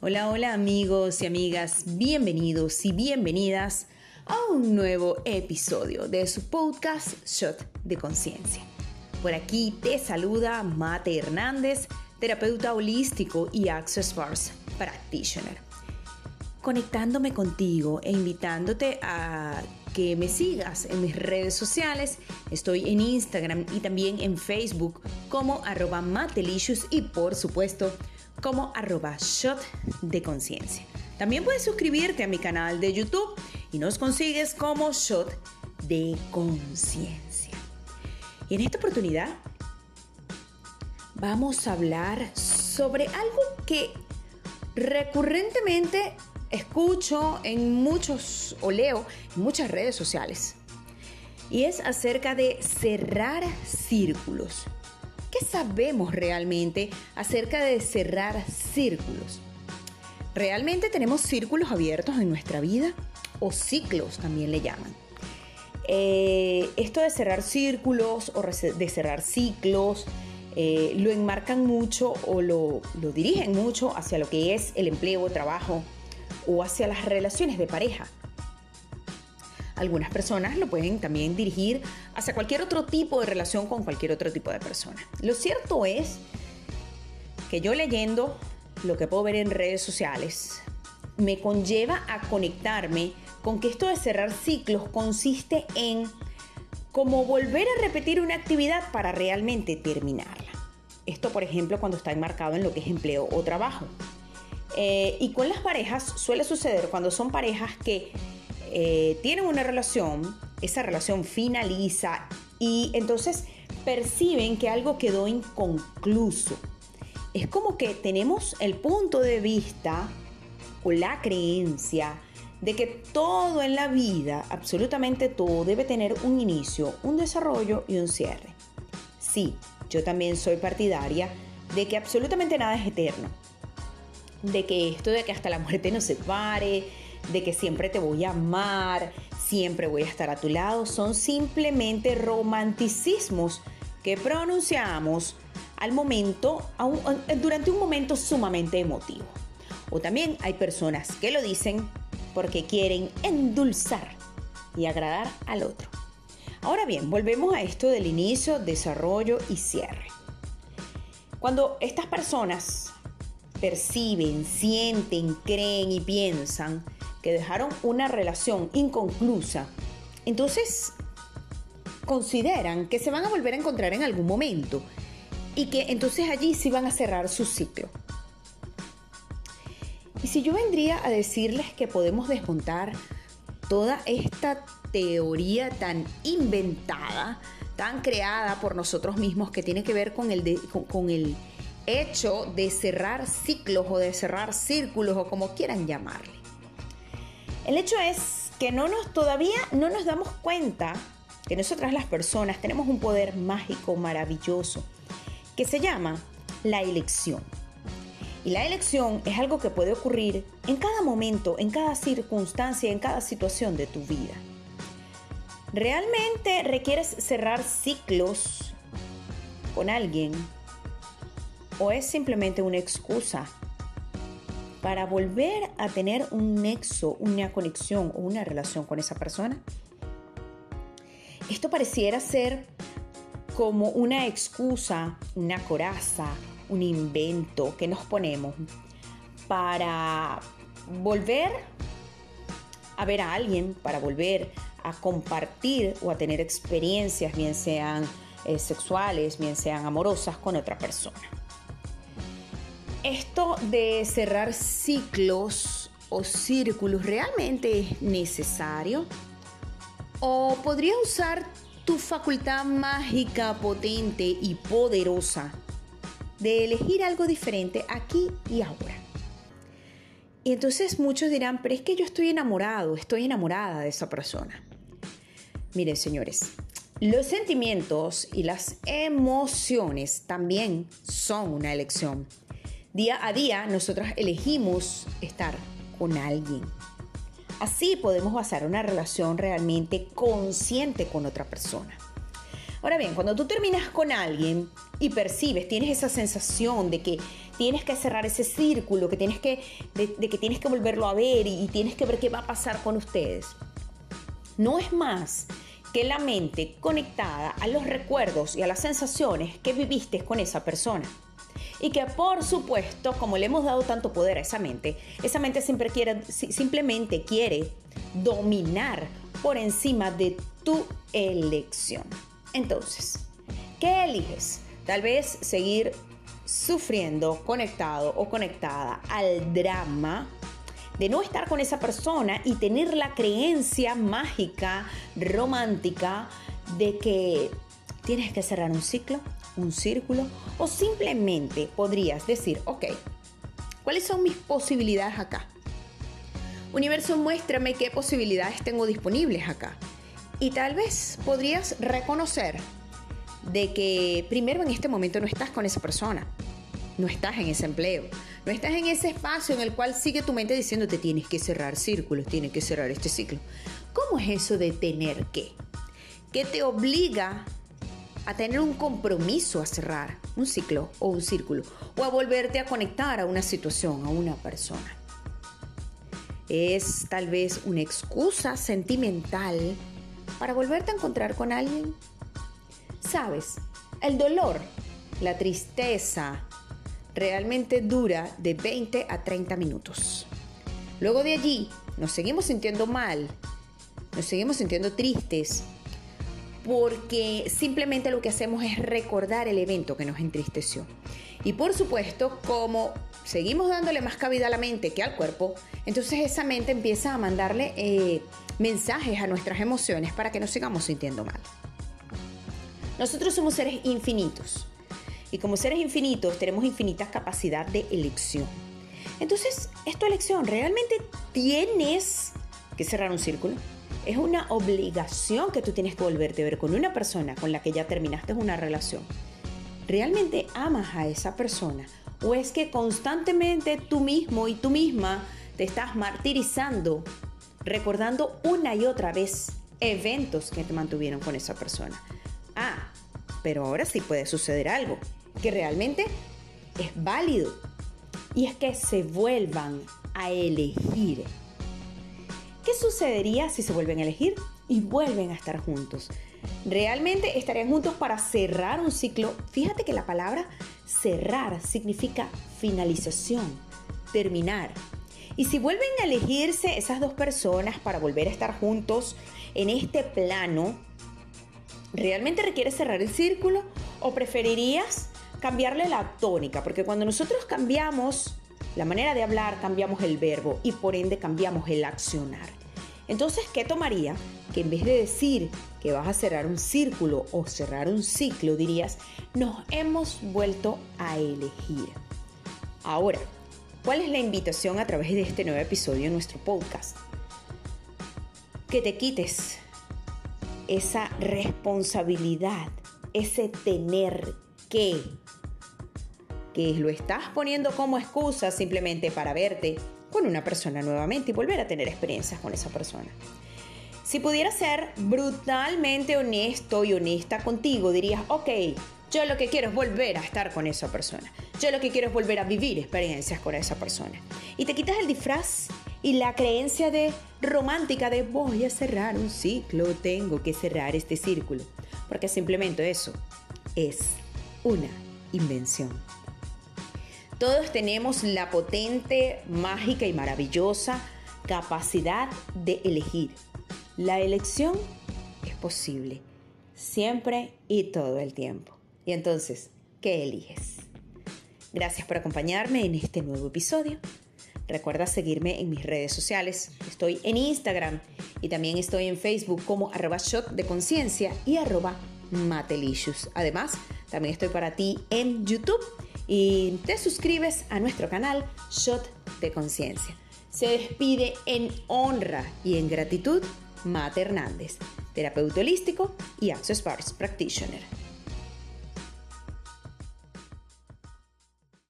Hola, hola amigos y amigas, bienvenidos y bienvenidas a un nuevo episodio de su podcast Shot de Conciencia. Por aquí te saluda Mate Hernández, terapeuta holístico y Access Bars Practitioner. Conectándome contigo e invitándote a que me sigas en mis redes sociales. Estoy en Instagram y también en Facebook como arroba matelicious y por supuesto como arroba shot de conciencia. También puedes suscribirte a mi canal de YouTube y nos consigues como shot de conciencia. Y en esta oportunidad vamos a hablar sobre algo que recurrentemente escucho en muchos o leo en muchas redes sociales. Y es acerca de cerrar círculos. ¿Qué sabemos realmente acerca de cerrar círculos? ¿Realmente tenemos círculos abiertos en nuestra vida? O ciclos también le llaman. Eh, esto de cerrar círculos o de cerrar ciclos eh, lo enmarcan mucho o lo, lo dirigen mucho hacia lo que es el empleo, trabajo o hacia las relaciones de pareja. Algunas personas lo pueden también dirigir hacia cualquier otro tipo de relación con cualquier otro tipo de persona. Lo cierto es que yo leyendo lo que puedo ver en redes sociales, me conlleva a conectarme con que esto de cerrar ciclos consiste en como volver a repetir una actividad para realmente terminarla. Esto, por ejemplo, cuando está enmarcado en lo que es empleo o trabajo. Eh, y con las parejas suele suceder cuando son parejas que eh, tienen una relación, esa relación finaliza y entonces perciben que algo quedó inconcluso. Es como que tenemos el punto de vista o la creencia de que todo en la vida, absolutamente todo, debe tener un inicio, un desarrollo y un cierre. Sí, yo también soy partidaria de que absolutamente nada es eterno. De que esto de que hasta la muerte nos separe, de que siempre te voy a amar, siempre voy a estar a tu lado, son simplemente romanticismos que pronunciamos al momento, durante un momento sumamente emotivo. O también hay personas que lo dicen porque quieren endulzar y agradar al otro. Ahora bien, volvemos a esto del inicio, desarrollo y cierre. Cuando estas personas perciben, sienten, creen y piensan que dejaron una relación inconclusa, entonces consideran que se van a volver a encontrar en algún momento y que entonces allí sí van a cerrar su ciclo. Y si yo vendría a decirles que podemos desmontar toda esta teoría tan inventada, tan creada por nosotros mismos, que tiene que ver con el, con el hecho de cerrar ciclos o de cerrar círculos o como quieran llamarle. El hecho es que no nos, todavía no nos damos cuenta que nosotras las personas tenemos un poder mágico, maravilloso, que se llama la elección. Y la elección es algo que puede ocurrir en cada momento, en cada circunstancia, en cada situación de tu vida. ¿Realmente requieres cerrar ciclos con alguien? ¿O es simplemente una excusa para volver a tener un nexo, una conexión o una relación con esa persona? Esto pareciera ser como una excusa, una coraza, un invento que nos ponemos para volver a ver a alguien, para volver a compartir o a tener experiencias, bien sean eh, sexuales, bien sean amorosas, con otra persona. Esto de cerrar ciclos o círculos realmente es necesario? ¿O podría usar tu facultad mágica, potente y poderosa de elegir algo diferente aquí y ahora? Y entonces muchos dirán, pero es que yo estoy enamorado, estoy enamorada de esa persona. Miren, señores, los sentimientos y las emociones también son una elección. Día a día nosotros elegimos estar con alguien. Así podemos basar una relación realmente consciente con otra persona. Ahora bien, cuando tú terminas con alguien y percibes, tienes esa sensación de que tienes que cerrar ese círculo, que tienes que, de, que tienes que volverlo a ver y, y tienes que ver qué va a pasar con ustedes. No es más que la mente conectada a los recuerdos y a las sensaciones que viviste con esa persona. Y que por supuesto, como le hemos dado tanto poder a esa mente, esa mente siempre quiere, simplemente quiere dominar por encima de tu elección. Entonces, ¿qué eliges? Tal vez seguir sufriendo conectado o conectada al drama de no estar con esa persona y tener la creencia mágica, romántica, de que tienes que cerrar un ciclo, un círculo, o simplemente podrías decir, ok, ¿cuáles son mis posibilidades acá? Universo, muéstrame qué posibilidades tengo disponibles acá. Y tal vez podrías reconocer de que primero en este momento no estás con esa persona, no estás en ese empleo, no estás en ese espacio en el cual sigue tu mente diciéndote tienes que cerrar círculos, tienes que cerrar este ciclo. ¿Cómo es eso de tener que? ¿Qué te obliga a tener un compromiso a cerrar un ciclo o un círculo o a volverte a conectar a una situación, a una persona. Es tal vez una excusa sentimental para volverte a encontrar con alguien. Sabes, el dolor, la tristeza, realmente dura de 20 a 30 minutos. Luego de allí nos seguimos sintiendo mal, nos seguimos sintiendo tristes, porque simplemente lo que hacemos es recordar el evento que nos entristeció. Y por supuesto, como seguimos dándole más cabida a la mente que al cuerpo, entonces esa mente empieza a mandarle eh, mensajes a nuestras emociones para que nos sigamos sintiendo mal. Nosotros somos seres infinitos y como seres infinitos tenemos infinitas capacidad de elección. Entonces, es tu elección. ¿Realmente tienes que cerrar un círculo? Es una obligación que tú tienes que volverte a ver con una persona con la que ya terminaste una relación. ¿Realmente amas a esa persona? ¿O es que constantemente tú mismo y tú misma te estás martirizando, recordando una y otra vez eventos que te mantuvieron con esa persona? Ah, pero ahora sí puede suceder algo que realmente es válido. Y es que se vuelvan a elegir. ¿Qué sucedería si se vuelven a elegir y vuelven a estar juntos? ¿Realmente estarían juntos para cerrar un ciclo? Fíjate que la palabra cerrar significa finalización, terminar. Y si vuelven a elegirse esas dos personas para volver a estar juntos en este plano, ¿realmente requiere cerrar el círculo o preferirías cambiarle la tónica, porque cuando nosotros cambiamos la manera de hablar, cambiamos el verbo y por ende cambiamos el accionar. Entonces, ¿qué tomaría? Que en vez de decir que vas a cerrar un círculo o cerrar un ciclo, dirías, nos hemos vuelto a elegir. Ahora, ¿cuál es la invitación a través de este nuevo episodio de nuestro podcast? Que te quites esa responsabilidad, ese tener que que lo estás poniendo como excusa simplemente para verte con una persona nuevamente y volver a tener experiencias con esa persona. Si pudiera ser brutalmente honesto y honesta contigo, dirías, ok, yo lo que quiero es volver a estar con esa persona. Yo lo que quiero es volver a vivir experiencias con esa persona. Y te quitas el disfraz y la creencia de romántica de voy a cerrar un ciclo, tengo que cerrar este círculo. Porque simplemente eso es una invención. Todos tenemos la potente, mágica y maravillosa capacidad de elegir. La elección es posible, siempre y todo el tiempo. Y entonces, ¿qué eliges? Gracias por acompañarme en este nuevo episodio. Recuerda seguirme en mis redes sociales. Estoy en Instagram y también estoy en Facebook como arroba shot de conciencia y arroba matelicious. Además, también estoy para ti en YouTube y te suscribes a nuestro canal Shot de Conciencia. Se despide en honra y en gratitud Mate Hernández, terapeuta holístico y Access Bars Practitioner.